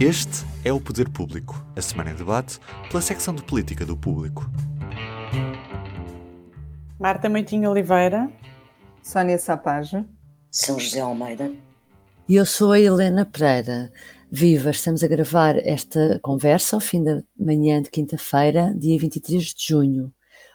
Este é o Poder Público, a semana em debate pela secção de política do Público. Marta Moitinho Oliveira, Sónia Sapage, São José Almeida. E eu sou a Helena Pereira. Viva, estamos a gravar esta conversa ao fim da manhã de quinta-feira, dia 23 de junho.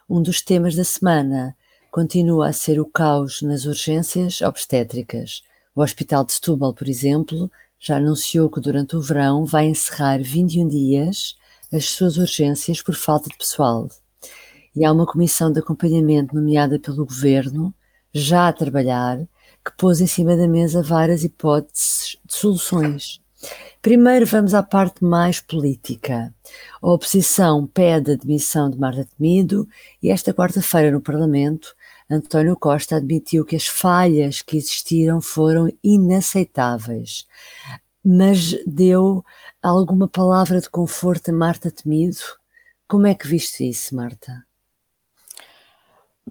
Um dos temas da semana continua a ser o caos nas urgências obstétricas. O Hospital de Setúbal, por exemplo, já anunciou que durante o verão vai encerrar 21 dias as suas urgências por falta de pessoal. E há uma comissão de acompanhamento nomeada pelo governo, já a trabalhar, que pôs em cima da mesa várias hipóteses de soluções. Primeiro vamos à parte mais política. A oposição pede a demissão de Marta Temido e esta quarta-feira no Parlamento António Costa admitiu que as falhas que existiram foram inaceitáveis, mas deu alguma palavra de conforto a Marta Temido? Como é que viste isso, Marta?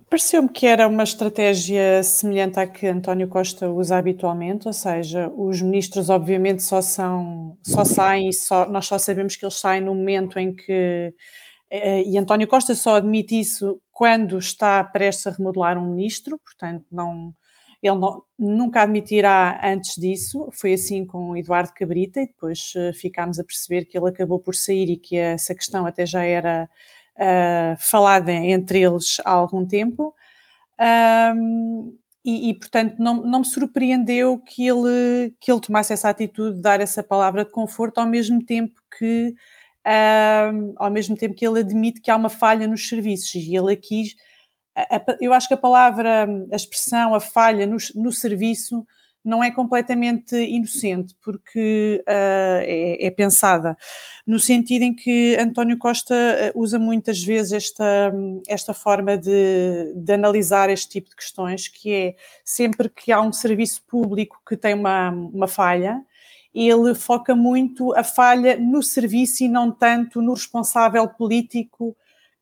Pareceu-me que era uma estratégia semelhante à que António Costa usa habitualmente, ou seja, os ministros obviamente só são, só saem, só, nós só sabemos que eles saem no momento em que eh, e António Costa só admite isso quando está prestes a remodelar um ministro, portanto, não, ele não, nunca admitirá antes disso. Foi assim com Eduardo Cabrita, e depois uh, ficámos a perceber que ele acabou por sair e que essa questão até já era uh, falada entre eles há algum tempo. Um, e, e, portanto, não, não me surpreendeu que ele, que ele tomasse essa atitude de dar essa palavra de conforto, ao mesmo tempo que um, ao mesmo tempo que ele admite que há uma falha nos serviços e ele aqui, eu acho que a palavra, a expressão, a falha no, no serviço não é completamente inocente, porque uh, é, é, pensada no sentido em que António Costa ah, usa muitas vezes esta, esta forma de, de analisar este tipo de questões, que é sempre que há um serviço público que tem uma, uma falha, ele foca muito a falha no serviço e não tanto no responsável político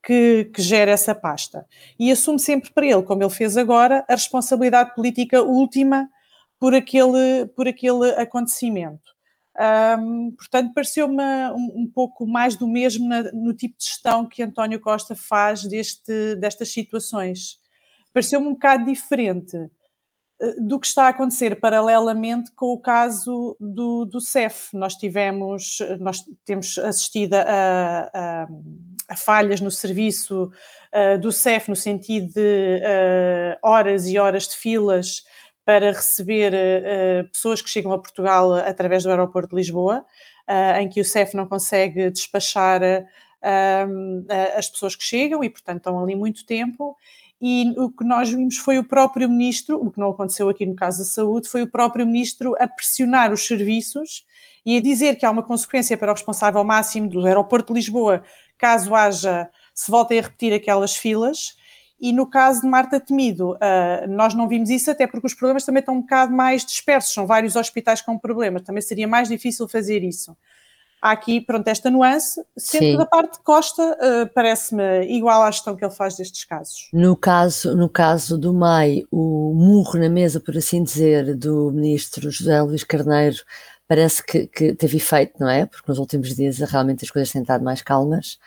que, que, gera essa pasta. E assume sempre para ele, como ele fez agora, a responsabilidade política última por aquele, por aquele acontecimento. Um, portanto, pareceu-me um, um, pouco mais do mesmo na, no tipo de gestão que António Costa faz deste, destas situações. Pareceu-me um bocado diferente do que está a acontecer paralelamente com o caso do, do CEF. Nós tivemos, nós temos assistido a, a, a falhas no serviço uh, do CEF, no sentido de uh, horas e horas de filas para receber uh, pessoas que chegam a Portugal através do aeroporto de Lisboa, em que o CEF não consegue despachar as pessoas que chegam e, portanto, estão ali muito tempo e o que nós vimos foi o próprio ministro, o que não aconteceu aqui no caso da saúde, foi o próprio ministro a pressionar os serviços e a dizer que há uma consequência para o responsável máximo do aeroporto de Lisboa, caso haja, se voltem a repetir aquelas filas. E no caso de Marta Temido, uh, nós não vimos isso, até porque os problemas também estão um bocado mais dispersos, são vários hospitais com problemas, também seria mais difícil fazer isso há aqui, pronto, esta nuance, sendo que da parte de Costa uh, parece-me igual à gestão que ele faz destes casos. No caso, no caso do MAI, o murro na mesa, por assim dizer, do ministro José Luís Carneiro parece que, que teve efeito, não é? Porque nos últimos dias realmente as coisas têm estado mais calmas.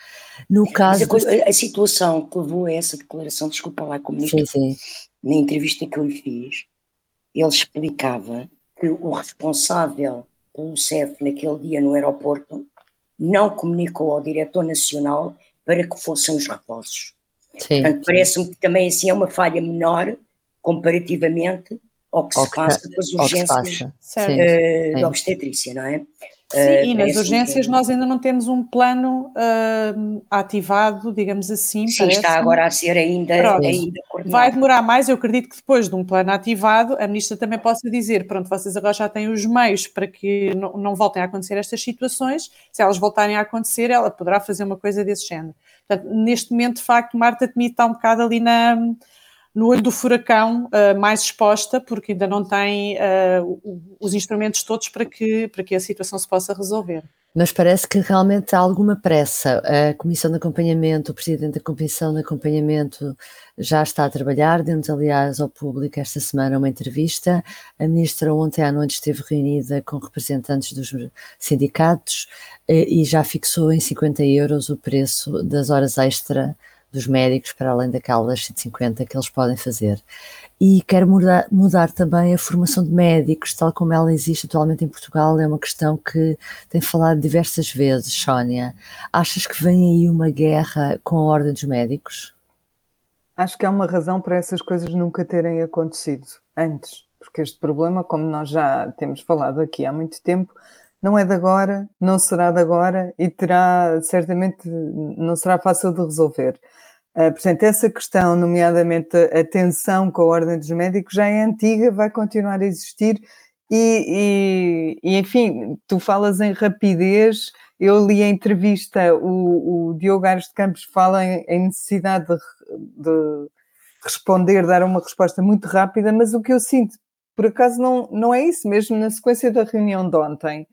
No caso... A, coisa, a, situação que levou a essa declaração, desculpa lá, como ministro, sim, sim. na entrevista que eu lhe fiz, ele explicava que o responsável o CEF naquele dia no aeroporto não comunicou ao diretor nacional para que fossem os reforços. Sim, Portanto, parece-me que também assim é uma falha menor comparativamente ao que ao se que, passa com as urgências uh, da obstetrícia, não é? Sim, uh, e nas urgências que... nós ainda não temos um plano uh, ativado, digamos assim. Sim, está agora a ser ainda, ainda Vai demorar mais, eu acredito que depois de um plano ativado, a ministra também possa dizer, pronto, vocês agora já têm os meios para que não, não voltem a acontecer estas situações, se elas voltarem a acontecer, ela poderá fazer uma coisa desse género. Portanto, neste momento, de facto, Marta Temido está um bocado ali na no olho do furacão, uh, mais exposta, porque ainda não tem uh, os instrumentos todos para que, para que a situação se possa resolver. Mas parece que realmente há alguma pressa. A Comissão de Acompanhamento, o Presidente da Comissão de Acompanhamento já está a trabalhar. Demos, aliás, ao público esta semana uma entrevista. A Ministra ontem à noite esteve reunida com representantes dos sindicatos eh, e já fixou em 50 euros o preço das horas extra dos médicos, para além daquelas 150 que eles podem fazer. E quero mudar, mudar também a formação de médicos, tal como ela existe atualmente em Portugal, é uma questão que tem falado diversas vezes, Sónia. Achas que vem aí uma guerra com a ordem dos médicos? Acho que há uma razão para essas coisas nunca terem acontecido antes, porque este problema, como nós já temos falado aqui há muito tempo, não é de agora, não será de agora e terá, certamente, não será fácil de resolver. Uh, portanto, essa questão, nomeadamente a tensão com a ordem dos médicos, já é antiga, vai continuar a existir e, e, e enfim, tu falas em rapidez, eu li a entrevista, o, o Diogo Aires de Campos fala em, em necessidade de, de, responder, dar uma resposta muito rápida, mas o que eu sinto, por acaso, não, não é isso, mesmo na sequência da reunião de ontem,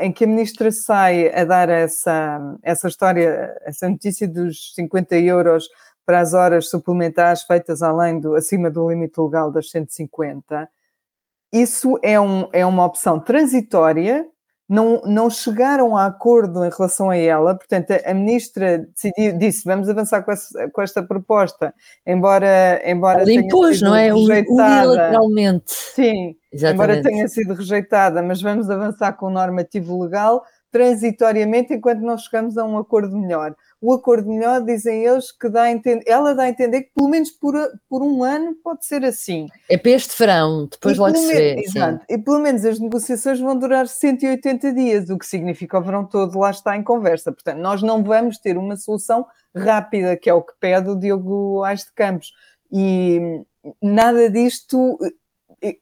em que a ministra sai a dar essa, essa história, essa notícia dos 50 euros para as horas suplementares feitas além do, acima do limite legal das 150, isso é, um, é uma opção transitória não, não chegaram a acordo em relação a ela, portanto, a, ministra decidiu, disse, vamos avançar com, essa, com esta proposta, embora, embora Ela impôs, não é? Unilateralmente. Sim, Exatamente. embora tenha sido rejeitada, mas vamos avançar com o normativo legal, transitoriamente, enquanto não chegamos a um acordo melhor o acordo melhor, dizem eles, que dá a entender, ela dá a entender que pelo menos por, por um ano pode ser assim. É para este verão, depois e logo se vê. Exato, e pelo menos as negociações vão durar 180 dias, o que significa o verão todo lá está em conversa. Portanto, nós não vamos ter uma solução rápida, que é o que pede o Diogo Ais de Campos. E nada disto,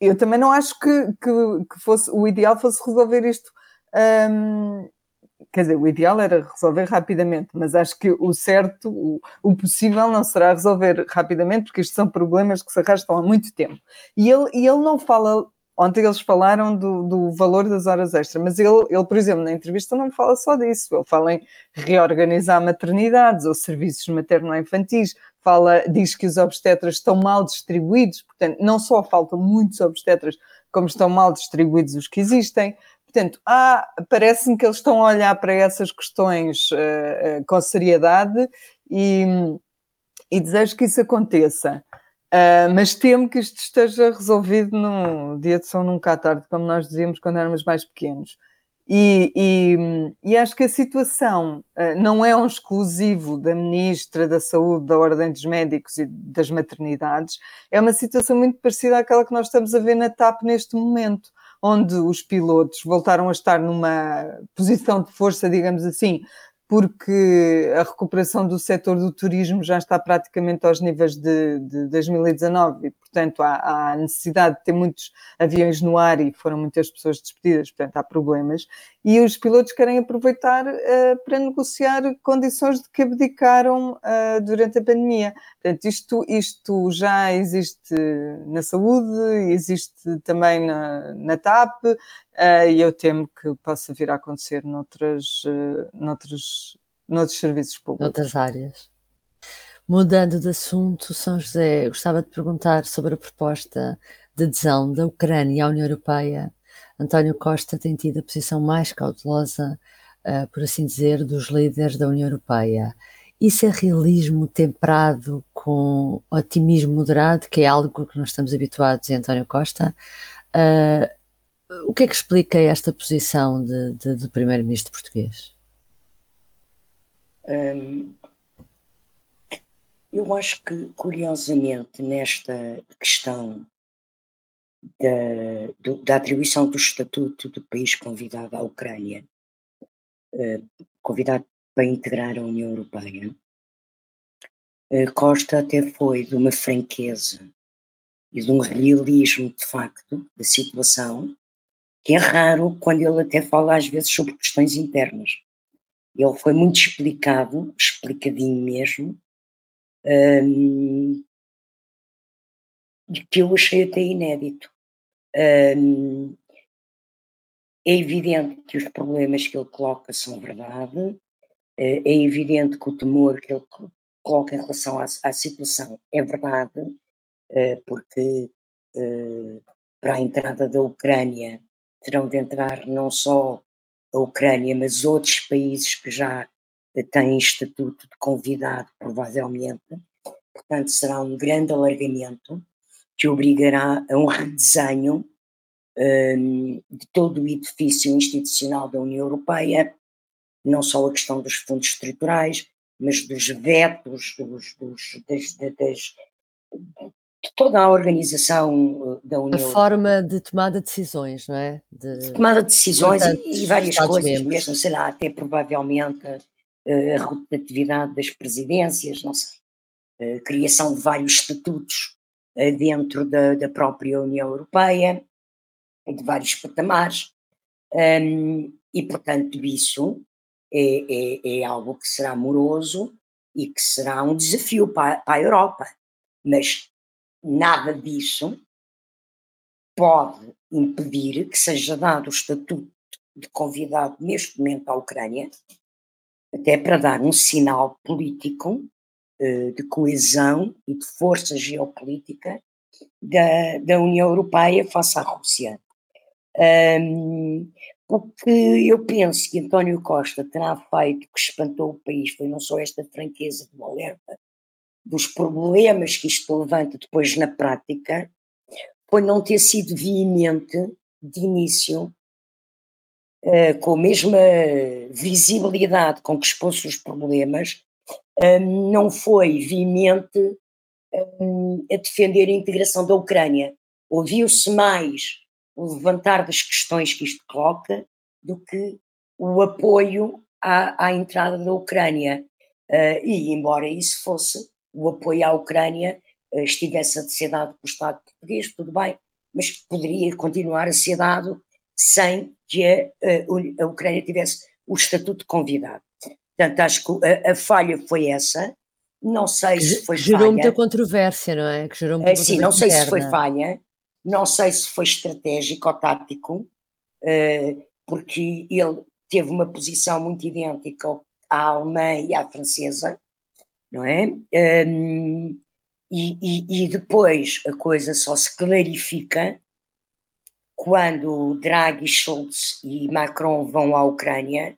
eu também não acho que, que, que fosse, o ideal fosse resolver isto. Um, quer dizer, o ideal era resolver rapidamente, mas acho que o certo, o, o, possível não será resolver rapidamente, porque estes são problemas que se arrastam há muito tempo. E ele, e ele não fala, ontem eles falaram do, do valor das horas extras, mas ele, ele, por exemplo, na entrevista não fala só disso, ele fala em reorganizar maternidades ou serviços materno-infantis, fala, diz que os obstetras estão mal distribuídos, portanto, não só faltam muitos obstetras, como estão mal distribuídos os que existem. Portanto, parece-me que eles estão a olhar para essas questões uh, uh, com seriedade e, e, desejo que isso aconteça. Uh, mas temo que isto esteja resolvido no dia de São Nunca à Tarde, como nós dizíamos quando éramos mais pequenos. E, e, e acho que a situação não é um exclusivo da Ministra da Saúde, da Ordem dos Médicos e das maternidades, é uma situação muito parecida àquela que nós estamos a ver na TAP neste momento onde os pilotos voltaram a estar numa posição de força, digamos assim, porque a recuperação do setor do turismo já está praticamente aos níveis de, de 2019 e, portanto, há, há, necessidade de ter muitos aviões no ar e foram muitas pessoas despedidas, portanto, há problemas. E os pilotos querem aproveitar uh, para negociar condições de que abdicaram uh, durante a pandemia. Portanto, isto, isto já existe na saúde, existe também na, na TAP, uh, e eu temo que possa vir a acontecer noutras, noutros, noutros serviços públicos. Noutras áreas. Mudando de assunto, São José, gostava de perguntar sobre a proposta de adesão da Ucrânia à União Europeia. António Costa tem tido a posição mais cautelosa, uh, por assim dizer, dos líderes da União Europeia. Isso é realismo temperado com otimismo moderado, que é algo que nós estamos habituados em António Costa. Uh, o que é que explica esta posição de, de, do primeiro-ministro português? Eu acho que, curiosamente, nesta questão da, do, da atribuição do estatuto do país convidado à Ucrânia, uh, convidado para integrar a União Europeia, uh, Costa até foi de uma franqueza e de um realismo, de facto, da situação, que é raro quando ele até fala às vezes sobre questões internas. Ele foi muito explicado, explicadinho mesmo, um, que eu achei até inédito. Um, é evidente que os problemas que ele coloca são verdade, é, é evidente que o temor que ele coloca em relação à, à situação é verdade, é, porque é, para a entrada da Ucrânia terão de entrar não só a Ucrânia, mas outros países que já têm estatuto de convidado, provavelmente. Portanto, será um grande alargamento que obrigará a um redesenho um, de todo o edifício institucional da União Europeia, não só a questão dos fundos estruturais, mas dos vetos, dos, dos das, das, de toda a organização uh, da União. A forma de tomada de decisões, não é? De, de tomada de decisões e, e, várias coisas, mesmo, sei lá, até provavelmente a rotatividade das presidências, não sei, a criação de vários estatutos uh, dentro da, da própria União Europeia, de vários patamares, um, e portanto isso é, é, é, algo que será amoroso e que será um desafio para, para a Europa. Mas nada disso pode impedir que seja dado o estatuto de convidado neste momento à Ucrânia, até para dar um sinal político uh, de coesão e de força geopolítica da, da União Europeia face à Rússia. Um, o que eu penso que António Costa terá feito que espantou o país foi não só esta franqueza do alerta dos problemas que isto levanta depois na prática, foi não ter sido veemente de início, uh, com a mesma visibilidade com que expôs os problemas, um, não foi veemente um, a defender a integração da Ucrânia. Ouviu-se mais o levantar das questões que isto coloca do que o apoio à, à entrada da Ucrânia. Uh, e, embora isso fosse o apoio à Ucrânia, uh, estivesse a ser dado pelo Estado português, tudo bem, mas poderia continuar a ser dado sem que a, a, a Ucrânia tivesse o estatuto de convidado. Portanto, acho que a, a falha foi essa. Não sei se foi gerou falha. Gerou muita controvérsia, não é? Que gerou muita uh, sim, não sei interna. se foi falha, não sei se foi estratégico ou tático, uh, porque ele teve uma posição muito idêntica à alemã e à francesa, não é? Um, e, e, e, depois a coisa só se clarifica quando Draghi, Schultz e Macron vão à Ucrânia,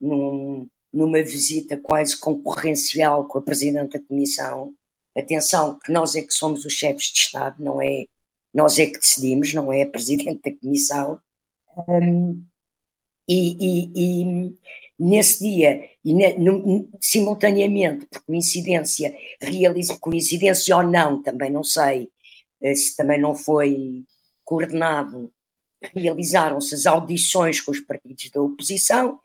num, numa visita quase concorrencial com a Presidente da Comissão. Atenção, que nós é que somos os chefes de Estado, não é nós é que decidimos, não é a Presidente da Comissão. Um, e, e, e, nesse dia, e ne, no, simultaneamente, por coincidência, realiza, coincidência ou não, também não sei, eh, se também não foi coordenado, realizaram-se as audições com os partidos da oposição,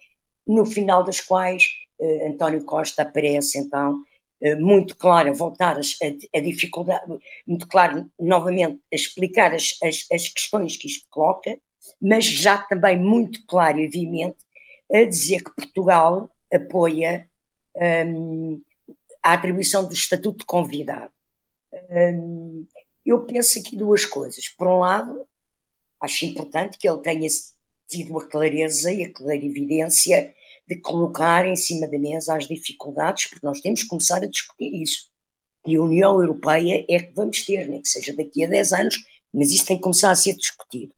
no final das quais eh, António Costa aparece então eh, muito clara, voltar a, a, dificuldade, muito claro, novamente, a explicar as, as, as, questões que isto coloca, mas já também muito claro e evidente a dizer que Portugal apoia um, a atribuição do estatuto de convidado. Um, eu penso aqui duas coisas. Por um lado, acho importante que ele tenha tido a clareza e a clarividência de colocar em cima da mesa as dificuldades, porque nós temos que começar a discutir isso. E a União Europeia é que vamos ter, nem que seja daqui a 10 anos, mas isso tem que começar a ser discutido.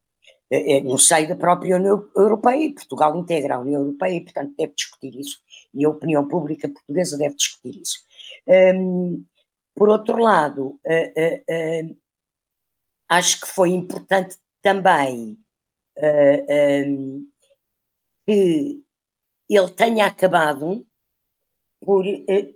É, é, no seio da própria União Europeia, Portugal integra a União Europeia e, portanto, deve discutir isso. E a opinião pública portuguesa deve discutir isso. Um, por outro lado, uh, uh, uh, acho que foi importante também um, que ele tenha acabado por uh,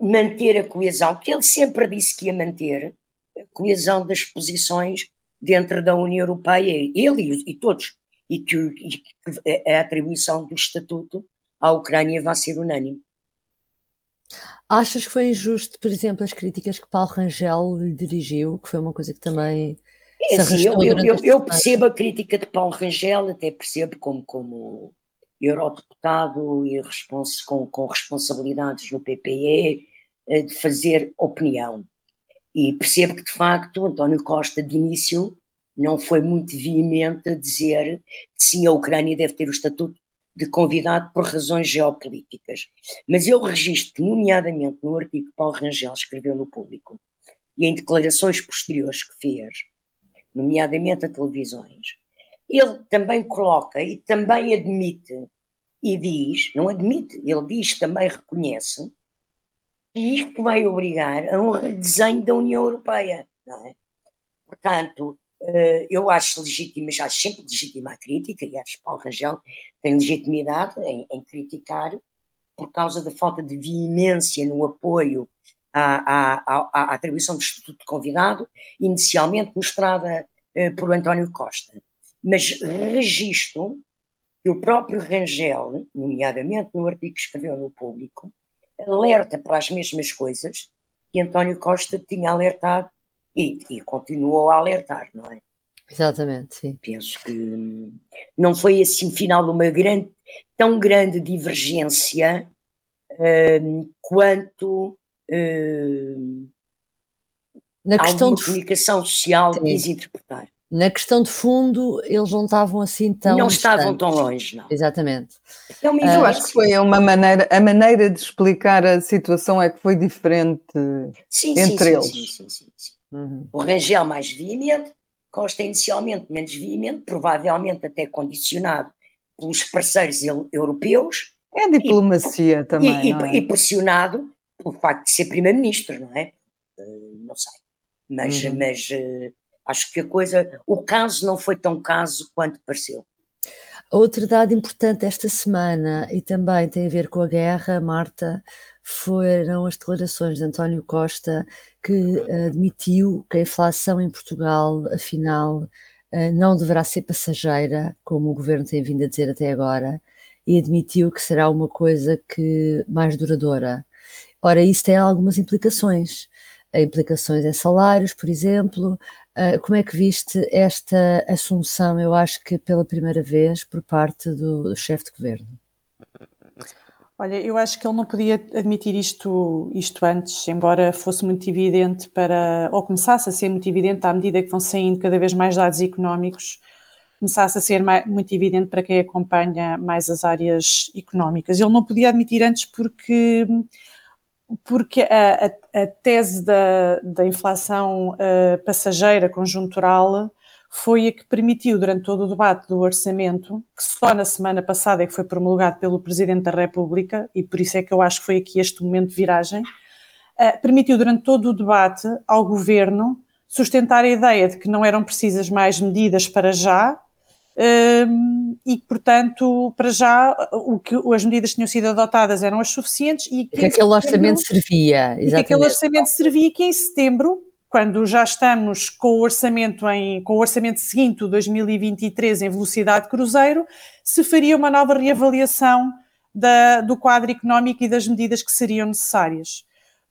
manter a coesão, que ele sempre disse que ia manter, a coesão das posições dentro da União Europeia, ele e, e todos, e que, e que, a atribuição do estatuto à Ucrânia vai ser unânime. Achas que foi injusto, por exemplo, as críticas que Paulo Rangel lhe dirigiu, que foi uma coisa que também é, se sim, eu, eu, eu percebo a crítica de Paulo Rangel, até percebo como, como eurodeputado e respons com, com responsabilidades no PPE, eh, de fazer opinião. E percebo que, de facto, António Costa, de início, não foi muito veemente a dizer que sim, a Ucrânia deve ter o estatuto de convidado por razões geopolíticas. Mas eu registro, nomeadamente no artigo que Paulo Rangel escreveu no Público e em declarações posteriores que fez, nomeadamente a televisões, ele também coloca e também admite e diz, não admite, ele diz, também reconhece, que isto vai obrigar a um redesenho da União Europeia, é? Portanto, eh, eu acho legítimo, acho sempre legítima a crítica, e acho que Paulo Rangel tem legitimidade em, em, criticar por causa da falta de veemência no apoio à, à, à, atribuição do Estatuto de Convidado, inicialmente mostrada eh, por António Costa. Mas registro que o próprio Rangel, nomeadamente no artigo que escreveu no Público, alerta para as mesmas coisas que António Costa tinha alertado e, e continuou a alertar, não é? Exatamente, sim. Penso que não foi assim final de uma grande, tão grande divergência uh, quanto uh, na questão de comunicação social sim. quis interpretar. Na questão de fundo, eles não estavam assim tão. Não estavam tão longe, não. Exatamente. Então, uh, eu acho que foi uma maneira, a maneira de explicar a situação é que foi diferente sim, entre sim, eles. Sim, sim, sim. sim. Uhum. O Rangel mais veemente, Costa inicialmente menos veemente, provavelmente até condicionado pelos parceiros europeus. É a diplomacia e, também. E, é? e, pressionado pelo facto de ser primeiro-ministro, não é? Uh, não sei. Mas, uhum. mas uh, Acho que a coisa, o caso não foi tão caso quanto pareceu. Outra dado importante esta semana, e também tem a ver com a guerra, Marta, foram as declarações de António Costa, que admitiu que a inflação em Portugal, afinal, eh, não deverá ser passageira, como o governo tem vindo a dizer até agora, e admitiu que será uma coisa que mais duradoura. Ora, isso tem algumas implicações. Implicações em salários, por exemplo, ah, como é que viste esta assunção, eu acho que pela primeira vez, por parte do chefe de governo? Olha, eu acho que ele não podia admitir isto, isto antes, embora fosse muito evidente para, ou começasse a ser muito evidente à medida que vão saindo cada vez mais dados económicos, começasse a ser mais, muito evidente para quem acompanha mais as áreas económicas. Ele não podia admitir antes porque porque a, a, a tese da, da inflação uh, passageira conjuntural foi a que permitiu, durante todo o debate do orçamento, que só na semana passada é que foi promulgado pelo Presidente da República, e por isso é que eu acho que foi aqui este momento de viragem, uh, permitiu durante todo o debate ao Governo sustentar a ideia de que não eram precisas mais medidas para já, um, e, portanto, para já, o que as medidas que tinham sido adotadas eram as suficientes e que, que aquele orçamento servia. Exatamente. E que aquele orçamento servia que em setembro, quando já estamos com o orçamento em, com o orçamento seguinte, o 2023, em velocidade cruzeiro, se faria uma nova reavaliação da, do quadro económico e das medidas que seriam necessárias.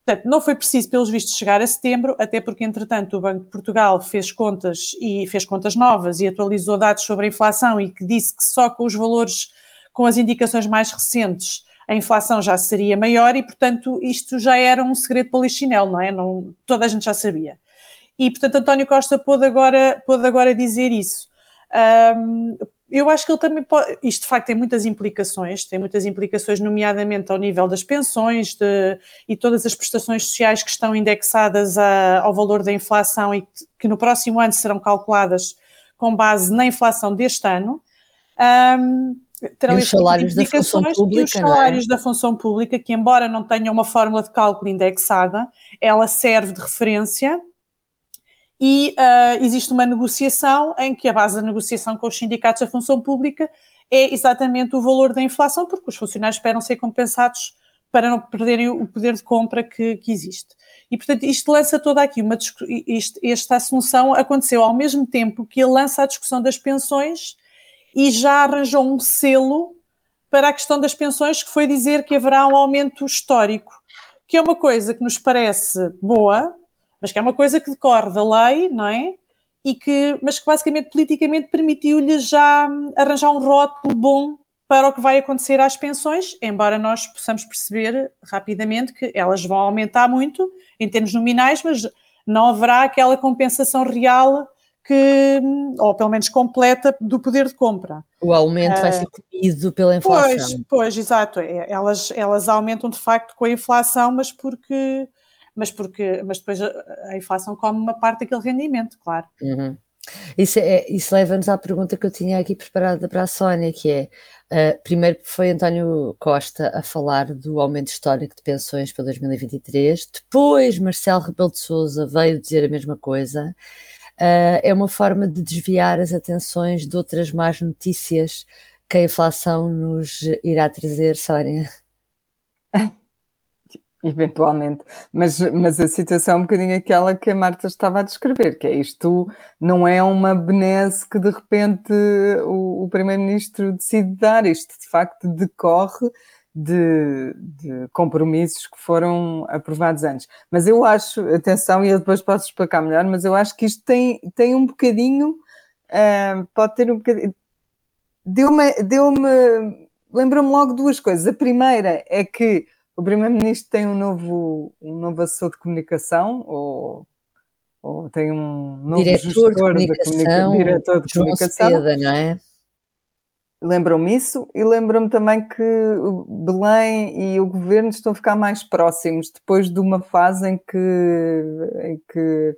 Portanto, não foi preciso, pelos vistos, chegar a setembro, até porque, entretanto, o Banco de Portugal fez contas e fez contas novas e atualizou dados sobre a inflação e que disse que só com os valores, com as indicações mais recentes, a inflação já seria maior e, portanto, isto já era um segredo polichinelo, não é? Não, toda a gente já sabia. E, portanto, António Costa pôde agora, pôde agora dizer isso. Um, eu acho que ele também pode. Isto de facto tem muitas implicações, tem muitas implicações, nomeadamente ao nível das pensões de, e todas as prestações sociais que estão indexadas a, ao valor da inflação e que, no próximo ano serão calculadas com base na inflação deste ano. Um, terão e os salários da função pública. E os é? salários é? da função pública, que embora não tenham uma fórmula de cálculo indexada, ela serve de referência e uh, existe uma negociação em que a base da negociação com os sindicatos da função pública é exatamente o valor da inflação, porque os funcionários esperam ser compensados para não perderem o poder de compra que, que existe. E, portanto, isto lança toda aqui uma isto, esta assunção aconteceu ao mesmo tempo que ele lança a discussão das pensões e já arranjou um selo para a questão das pensões, que foi dizer que haverá um aumento histórico, que é uma coisa que nos parece boa, mas que é uma coisa que decorre da lei, não é? E que, mas que basicamente politicamente permitiu-lhe já arranjar um rótulo bom para o que vai acontecer às pensões, embora nós possamos perceber rapidamente que elas vão aumentar muito em termos nominais, mas não haverá aquela compensação real que, ou pelo menos completa, do poder de compra. O aumento uh, vai ser comido pela inflação. Pois, pois, exato. É, elas, elas aumentam de facto com a inflação, mas porque, mas porque, mas depois a, inflação come uma parte daquele rendimento, claro. Uhum. Isso, é, isso leva-nos à pergunta que eu tinha aqui preparada para a Sónia, que é, uh, primeiro foi António Costa a falar do aumento histórico de pensões para 2023, depois Marcelo Rebelo de Sousa veio dizer a mesma coisa, uh, é uma forma de desviar as atenções de outras más notícias que a inflação nos irá trazer, Sónia? Eventualmente, mas, mas a situação é um bocadinho aquela que a Marta estava a descrever, que é isto não é uma benesse que de repente o, o Primeiro-Ministro decide dar, isto de facto decorre de, de, compromissos que foram aprovados antes. Mas eu acho, atenção, e eu depois posso explicar melhor, mas eu acho que isto tem, tem um bocadinho, uh, pode ter um bocadinho. Deu-me, deu-me, lembrou-me logo duas coisas. A primeira é que o Primeiro-Ministro tem um novo, um novo assessor de comunicação, ou, ou tem um novo diretor de comunicação, comunica, diretor de comunicação. Seda, não é? Lembram-me isso e lembram-me também que Belém e o governo estão a ficar mais próximos depois de uma fase em que, em que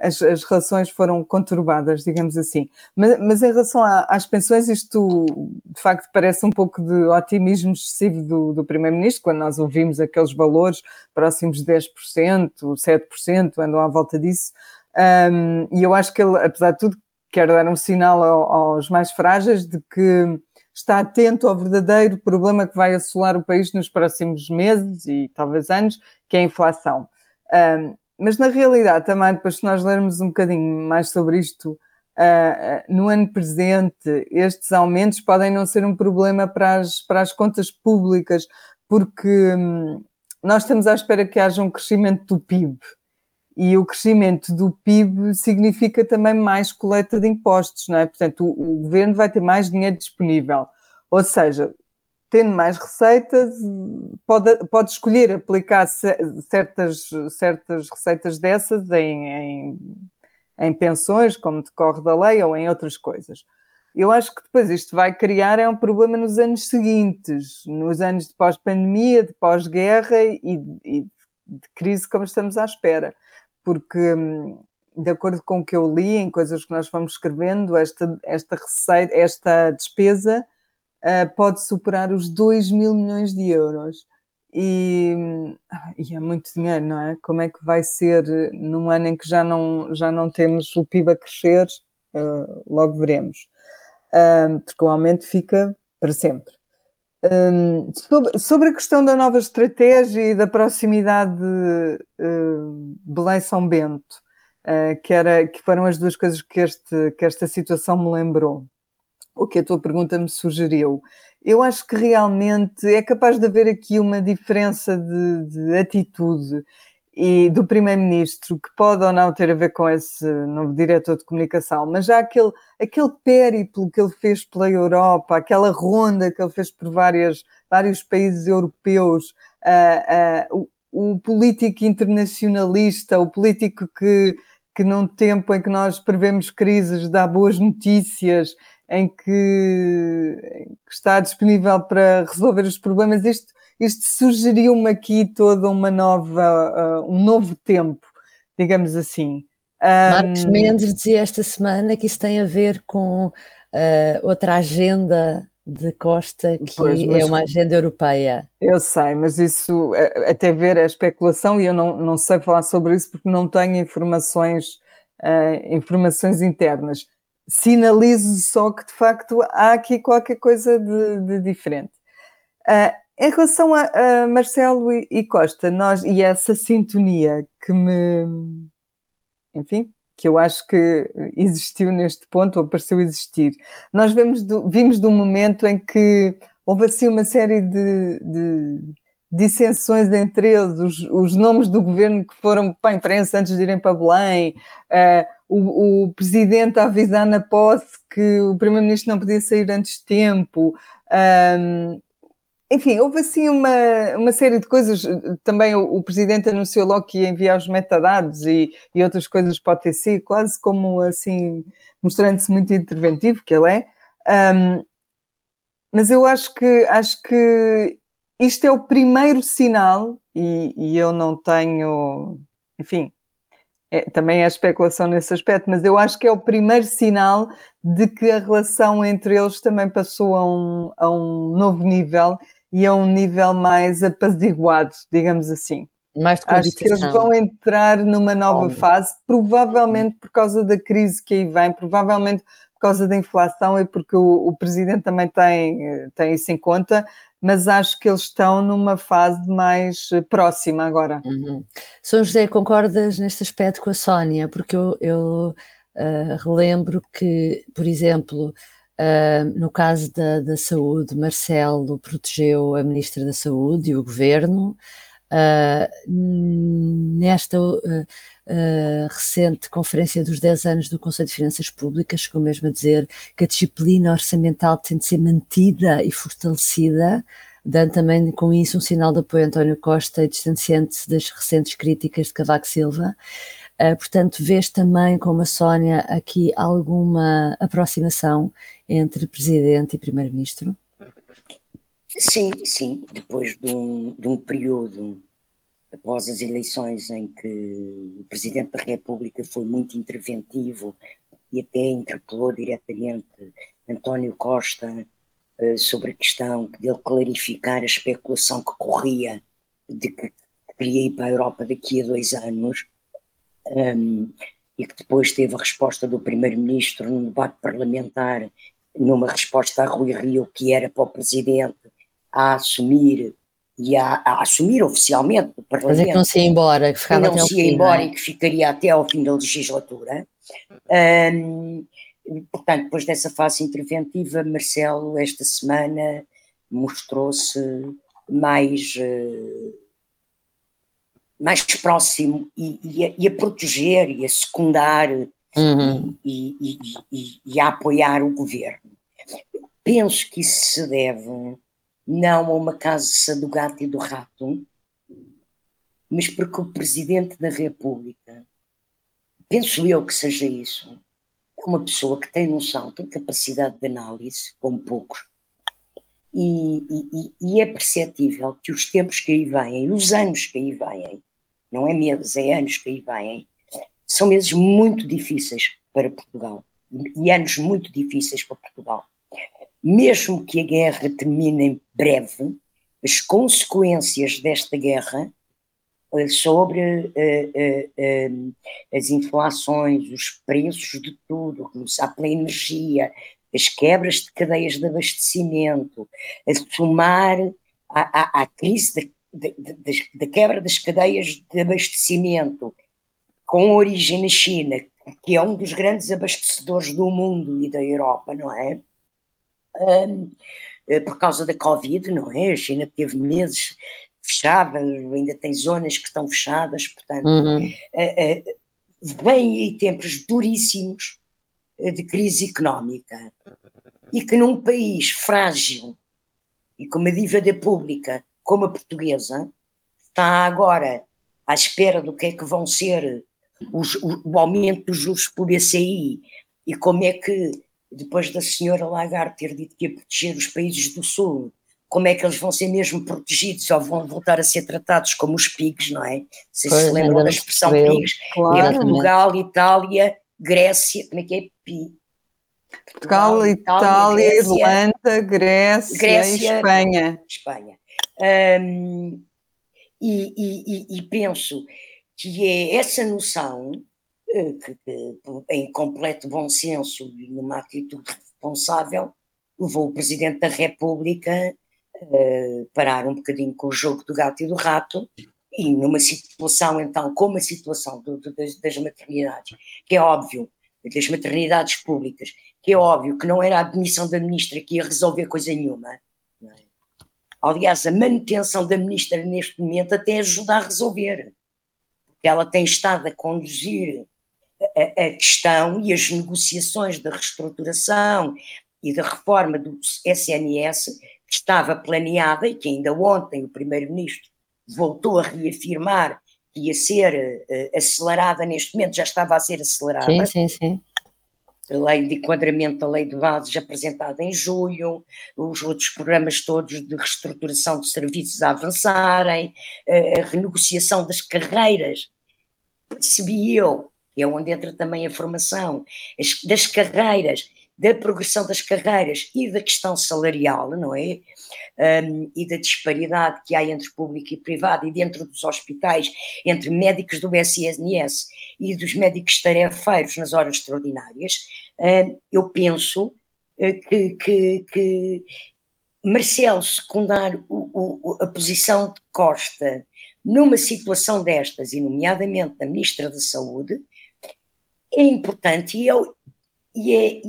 as, as, relações foram conturbadas, digamos assim. Mas, mas em relação a, às pensões, isto de facto parece um pouco de otimismo excessivo do, do Primeiro-Ministro, quando nós ouvimos aqueles valores próximos de 10%, 7%, andam à volta disso. Um, e eu acho que ele, apesar de tudo, quero dar um sinal aos mais frágeis de que está atento ao verdadeiro problema que vai assolar o país nos próximos meses e talvez anos, que é a inflação. Um, mas na realidade, também, depois se nós lermos um bocadinho mais sobre isto, uh, no ano presente, estes aumentos podem não ser um problema para as, para as contas públicas, porque um, nós estamos à espera que haja um crescimento do PIB e o crescimento do PIB significa também mais coleta de impostos, não é? Portanto, o, o governo vai ter mais dinheiro disponível. Ou seja, tendo mais receitas, pode, pode escolher aplicar certas, certas receitas dessas em, em, em, pensões, como decorre da lei, ou em outras coisas. Eu acho que depois isto vai criar é um problema nos anos seguintes, nos anos de pós-pandemia, de pós-guerra e, e de crise como estamos à espera porque de acordo com o que eu li em coisas que nós vamos escrevendo, esta, esta receita, esta despesa uh, pode superar os 2 mil milhões de euros. E, e, é muito dinheiro, não é? Como é que vai ser num ano em que já não, já não temos o PIB a crescer? Uh, logo veremos. Porque o aumento fica para sempre. Um, sobre, sobre, a questão da nova estratégia e da proximidade uh, Belém-São Bento, uh, que, era, que foram as duas coisas que, este, que esta situação me lembrou, o que a tua pergunta me sugeriu. Eu acho que realmente é capaz de haver aqui uma diferença de, de atitude e do Primeiro-Ministro, que pode ou não ter a ver com esse novo diretor de comunicação, mas já aquele, aquele périplo que ele fez pela Europa, aquela ronda que ele fez por várias, vários países europeus, uh, uh, o, o, político internacionalista, o político que, que num tempo em que nós prevemos crises dá boas notícias, em que, está disponível para resolver os problemas, isto isto sugeriu-me aqui toda uma nova, uh, um novo tempo, digamos assim. Marcos Mendes dizia esta semana que isso tem a ver com uh, outra agenda de Costa, que pois, é uma agenda europeia. Eu sei, mas isso, até ver a especulação, e eu não, não sei falar sobre isso porque não tenho informações, uh, informações internas. Sinalizo só que, de facto, há aqui qualquer coisa de, de diferente. Uh, em relação a, a Marcelo e, e, Costa, nós, e essa sintonia que me. Enfim, que eu acho que existiu neste ponto, ou pareceu existir. Nós vemos do, vimos de um momento em que houve assim uma série de, de dissensões entre eles, os, os, nomes do governo que foram para a imprensa antes de irem para Belém, uh, o, o, presidente a avisar na posse que o primeiro-ministro não podia sair antes de tempo. Um, enfim, houve assim uma, uma série de coisas. Também o, o, Presidente anunciou logo que ia enviar os metadados e, e outras coisas para o TC, quase como assim, mostrando-se muito interventivo, que ele é. Um, mas eu acho que, acho que isto é o primeiro sinal, e, e eu não tenho, enfim, é, também é especulação nesse aspecto, mas eu acho que é o primeiro sinal de que a relação entre eles também passou a um, a um novo nível e a um nível mais apaziguado, digamos assim. Mais de Acho que eles vão entrar numa nova Óbvio. fase, provavelmente por causa da crise que aí vem, provavelmente por causa da inflação e porque o, o Presidente também tem, tem isso em conta, mas acho que eles estão numa fase mais próxima agora. Uhum. São José, concordas neste aspecto com a Sónia? Porque eu, eu uh, relembro que, por exemplo, uh, no caso da, da saúde, Marcelo protegeu a Ministra da Saúde e o Governo. Uh, nesta recente conferência dos 10 anos do Conselho de Finanças Públicas, chegou mesmo a dizer que a disciplina orçamental tem de ser mantida e fortalecida, dando também com isso um sinal de apoio a António Costa e distanciante das recentes críticas de Cavaco Silva. Uh, portanto, vês também, como a Sónia, aqui alguma aproximação entre Presidente e Primeiro-Ministro? Sim, sim. Depois de um, de um período após as eleições em que o Presidente da República foi muito interventivo e até interpelou diretamente António Costa uh, sobre a questão de ele clarificar a especulação que corria de que queria ir para a Europa daqui a dois anos um, e que depois teve a resposta do Primeiro-Ministro num debate parlamentar, numa resposta a Rui Rio, que era para o Presidente a assumir e a, a assumir oficialmente o Parlamento. Mas é que não se ia embora, que ficava não se ia fim, embora é? e que ficaria até ao fim da legislatura. Um, portanto, depois dessa fase interventiva, Marcelo, esta semana, mostrou-se mais uh, mais próximo e, e, a, e, a, proteger e a secundar uhum. e, e, a apoiar o governo. Penso que isso se deve não a uma casa do gato e do rato, mas porque o Presidente da República, penso eu que seja isso, é uma pessoa que tem noção, tem capacidade de análise, como poucos, e, e, e, é perceptível que os tempos que aí vêm, os anos que aí vêm, não é meses, é anos que aí vêm, são meses muito difíceis para Portugal e anos muito difíceis para Portugal. Mesmo que a guerra termine em breve, as consequências desta guerra eh, sobre uh, uh, uh, as inflações, os preços de tudo, começar pela energia, as quebras de cadeias de abastecimento, a somar à, crise da quebra das cadeias de abastecimento com origem na China, que é um dos grandes abastecedores do mundo e da Europa, não é? Eh, por causa da Covid, não é? A China teve meses fechada, ainda tem zonas que estão fechadas, portanto, uhum. uh, uh, vêm aí tempos duríssimos de crise económica e que num país frágil e com uma dívida pública como a portuguesa, está agora à espera do que é que vão ser os, o, o, aumento dos juros pelo BCI e como é que, depois da senhora Lagarde ter dito que ia proteger os países do Sul, como é que eles vão ser mesmo protegidos ou vão voltar a ser tratados como os PIGs, não é? Se pois, se lembram da expressão PIGs, claro, Portugal, Itália, Grécia, como é que é? PI. Portugal, Portugal Itália, Itália Irlanda, Grécia, Grécia, Espanha. Espanha. Um, e, e, e, penso que é essa noção, que, que, em completo bom senso e numa atitude responsável, levou o Presidente da República a uh, parar um bocadinho com o jogo do gato e do rato e numa situação então como a situação do, do, das, das maternidades, que é óbvio, das maternidades públicas, que é óbvio que não era a admissão da ministra que ia resolver coisa nenhuma, Aliás, a manutenção da ministra neste momento até ajuda a resolver, porque ela tem estado a conduzir a, a questão e as negociações da reestruturação e da reforma do SNS, que estava planeada e que ainda ontem o Primeiro-Ministro voltou a reafirmar que ia ser uh, acelerada neste momento, já estava a ser acelerada. Sim, sim, sim. A lei de enquadramento da lei de bases apresentada em julho, os outros programas todos de reestruturação de serviços a avançarem, uh, a renegociação das carreiras, percebi eu, é onde entra também a formação, as, das carreiras, da progressão das carreiras e da questão salarial, não é? Um, e da disparidade que há entre público e privado e dentro dos hospitais, entre médicos do SNS e dos médicos tarefeiros nas horas extraordinárias, um, eu penso uh, que, que, que Marcelo secundar o, o, a posição de Costa numa situação destas, e nomeadamente da Ministra da Saúde, é importante e é, e é,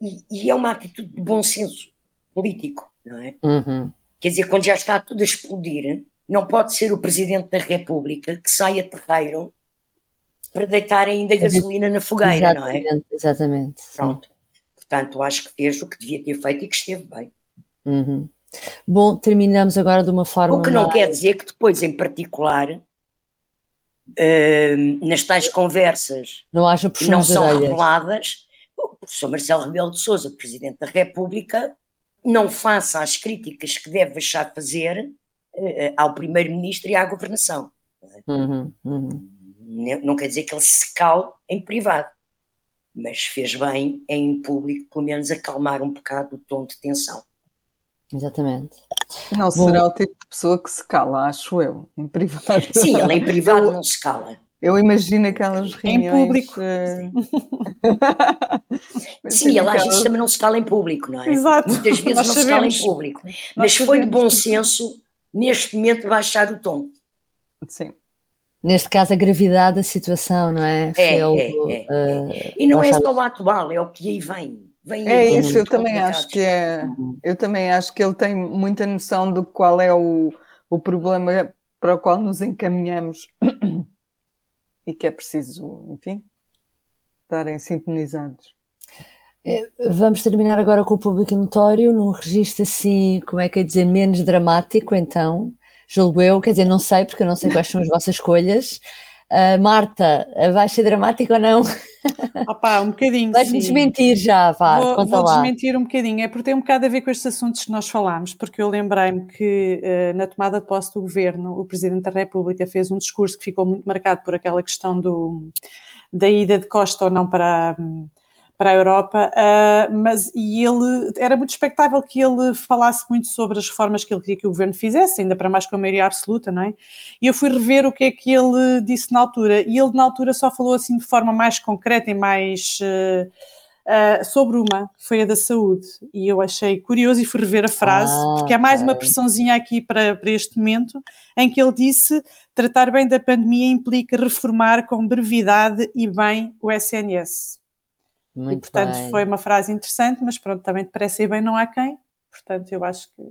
e, e é uma atitude de bom senso político, não é? Uhum. Quer dizer, quando já está tudo a explodir, não pode ser o Presidente da República que saia terreiro para deitar ainda gasolina na fogueira, exatamente, não é? Exatamente. Pronto. Sim. Portanto, acho que fez o que devia ter feito e que esteve bem. Uhum. Bom, terminamos agora de uma forma. O que não mais... quer dizer que depois, em particular, uh, nas tais conversas não, haja não são reveladas, o professor Marcelo Rebelo de Sousa, Presidente da República, não faça as críticas que deve deixar fazer uh, ao Primeiro-Ministro e à Governação. Uhum, uhum. Não, não quer dizer que ele se cale em privado, mas fez bem em público, pelo menos, acalmar um bocado o tom de tensão. Exatamente. Não Bom, será o tipo de pessoa que se cala, acho eu, em privado. Sim, ele em privado eu, não se cala. Eu imagino aquelas reuniões... Em público. Sim, ele às vezes também não se cala em público, não é? Exato. Muitas vezes Nós não sabemos. se cala em público. Mas Nós foi de bom senso, neste momento, baixar o tom. Sim. Neste caso, a gravidade da situação, não é? É, algo, é, é, uh, E não é só o atual, é o que aí vem. Vem é isso, eu também acho que é. Eu também acho que ele tem muita noção de qual é o, o problema para o qual nos encaminhamos e que é preciso, enfim, estarem sintonizados. É, vamos terminar agora com o público notório, num registro assim, como é que é dizer, menos dramático, então, julgo eu, quer dizer, não sei, porque eu não sei quais são as vossas escolhas. Uh, Marta, vai ser dramático ou não? Opa, um bocadinho. Vais-me desmentir já, vá, vou, conta vou lá. desmentir um bocadinho, é porque tem um bocado a ver com estes assuntos que nós falámos, porque eu lembrei-me que uh, na tomada de posse do governo, o Presidente da República fez um discurso que ficou muito marcado por aquela questão do, da ida de Costa ou não para. Um, para a Europa, uh, mas e ele era muito expectável que ele falasse muito sobre as reformas que ele queria que o governo fizesse, ainda para mais com a maioria absoluta, não é? E eu fui rever o que é que ele disse na altura, e ele na altura só falou assim de forma mais concreta e mais uh, uh, sobre uma, que foi a da saúde, e eu achei curioso e fui rever a frase, ah, porque é mais okay. uma pressãozinha aqui para, para este momento, em que ele disse tratar bem da pandemia implica reformar com brevidade e bem o SNS. Muito e, portanto, bem. foi uma frase interessante, mas pronto, também te parece ir bem, não há quem. Portanto, eu acho que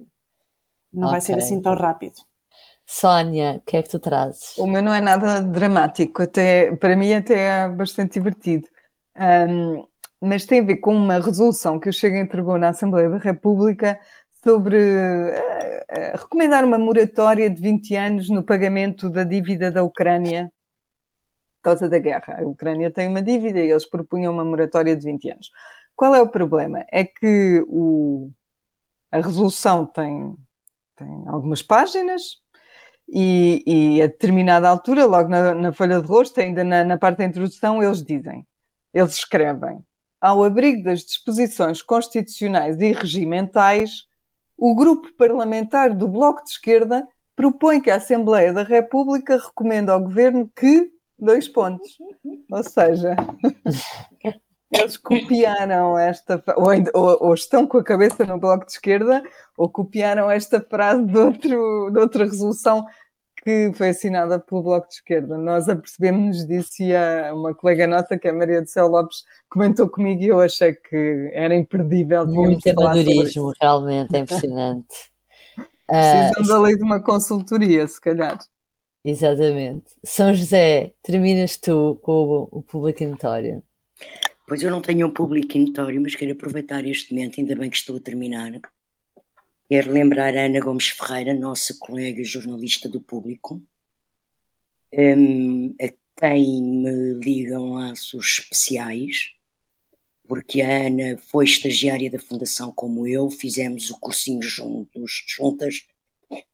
não okay. vai ser assim tão rápido. Sónia, o que é que tu trazes? O meu não é nada dramático, até, para mim até é bastante divertido. Um, mas tem a ver com uma resolução que o Chega entregou na Assembleia da República sobre uh, uh, recomendar uma moratória de 20 anos no pagamento da dívida da Ucrânia causa da guerra. A Ucrânia tem uma dívida e eles propunham uma moratória de 20 anos. Qual é o problema? É que o, a resolução tem, tem algumas páginas e, e, a determinada altura, logo na, na folha de rosto, ainda na, na parte da introdução, eles dizem, eles escrevem, ao abrigo das disposições constitucionais e regimentais, o grupo parlamentar do Bloco de Esquerda propõe que a Assembleia da República recomenda ao Governo que dois pontos. Ou seja, eles copiaram esta, ou, ou, ou, estão com a cabeça no bloco de esquerda, ou copiaram esta frase de, outro, de outra resolução que foi assinada pelo Bloco de Esquerda. Nós apercebemos disso e uma colega nossa, que é a Maria do Céu Lopes, comentou comigo e eu achei que era imperdível. Muito amadorismo, realmente, é impressionante. Precisam uh, da lei de uma consultoria, se calhar. Exatamente. São José, terminas tu com o, o público notório. Pois eu não tenho um público notório, mas quero aproveitar este momento, ainda bem que estou a terminar, Quero lembrar a Ana Gomes Ferreira, nossa colega jornalista do público, um, a quem me ligam laços especiais, porque a Ana foi estagiária da Fundação como eu, fizemos o cursinho juntos, juntas,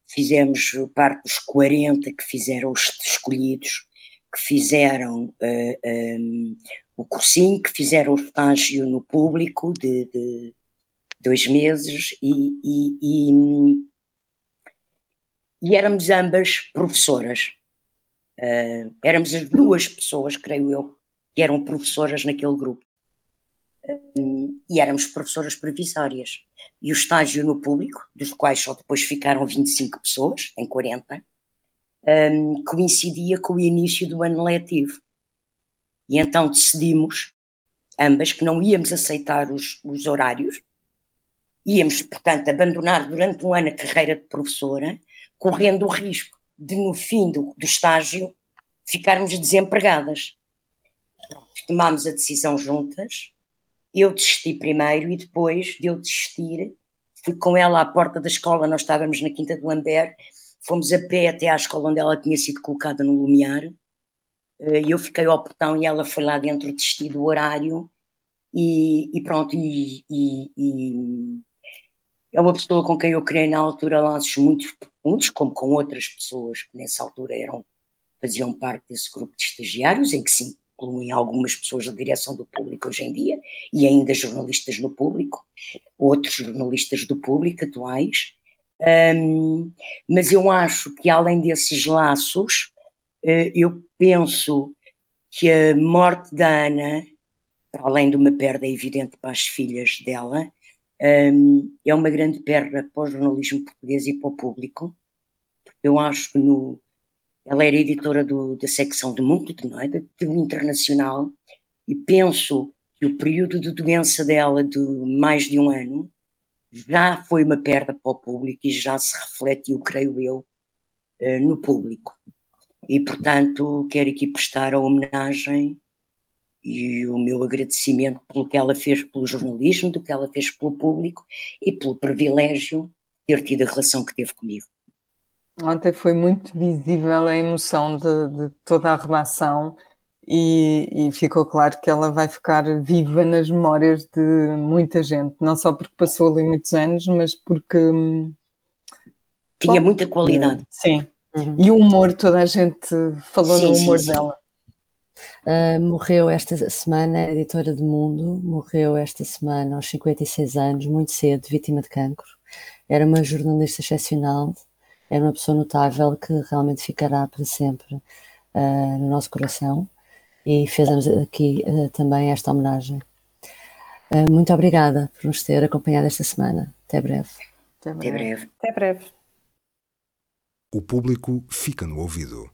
fizemos parte dos 40 que fizeram os escolhidos, que fizeram uh, eh, um, o cursinho, que fizeram o estágio no público de, de dois meses e, e, e, e éramos ambas professoras. Uh, éramos as duas pessoas, creio eu, que eram professoras naquele grupo. E éramos professoras provisórias. E o estágio no público, dos quais só depois ficaram 25 pessoas, em 40, um, coincidia com o início do ano letivo. E então decidimos, ambas, que não íamos aceitar os, os horários, íamos, portanto, abandonar durante um ano a carreira de professora, correndo o risco de, no fim do, do estágio, ficarmos desempregadas. Tomámos a decisão juntas, eu desisti primeiro e depois de eu desistir, fui com ela à porta da escola, nós estávamos na Quinta do Lambert, fomos a pé até à escola onde ela tinha sido colocada no Lumiar, eh, e eu fiquei ao portão e ela foi lá dentro desistir do horário, e, e pronto, e, e, e, é uma pessoa com quem eu criei na altura laços muito profundos, como com outras pessoas que nessa altura eram, faziam parte desse grupo de estagiários, em que se incluem algumas pessoas da direção do público hoje em dia, e ainda jornalistas no público, outros jornalistas do público atuais, um, mas eu acho que além desses laços, uh, eu penso que a morte da Ana, além de uma perda evidente para as filhas dela, um, é uma grande perda para o jornalismo português e para o público. Eu acho que no, ela era editora do, da secção de mundo, não é? do internacional, e penso que o período de doença dela de mais de um ano já foi uma perda para o público e já se refletiu, creio eu, eh, no público. E, portanto, quero aqui prestar a homenagem e o meu agradecimento pelo que ela fez pelo jornalismo, do que ela fez pelo público e pelo privilégio de ter tido a relação que teve comigo. Ontem foi muito visível a emoção de, de toda a redação e, e, ficou claro que ela vai ficar viva nas memórias de muita gente, não só porque passou ali muitos anos, mas porque hum, tinha bom, muita qualidade. Sim. Uhum. E o humor, toda a gente falou sim, no humor sim, dela. Uh, morreu esta semana, a editora do Mundo, morreu esta semana aos 56 anos, muito cedo, vítima de cancro. Era uma jornalista excepcional, era uma pessoa notável que realmente ficará para sempre uh, no nosso coração e fizemos aqui uh, também esta homenagem. Uh, muito obrigada por nos ter acompanhado esta semana. Até breve. Até breve. Até breve. O público fica no ouvido.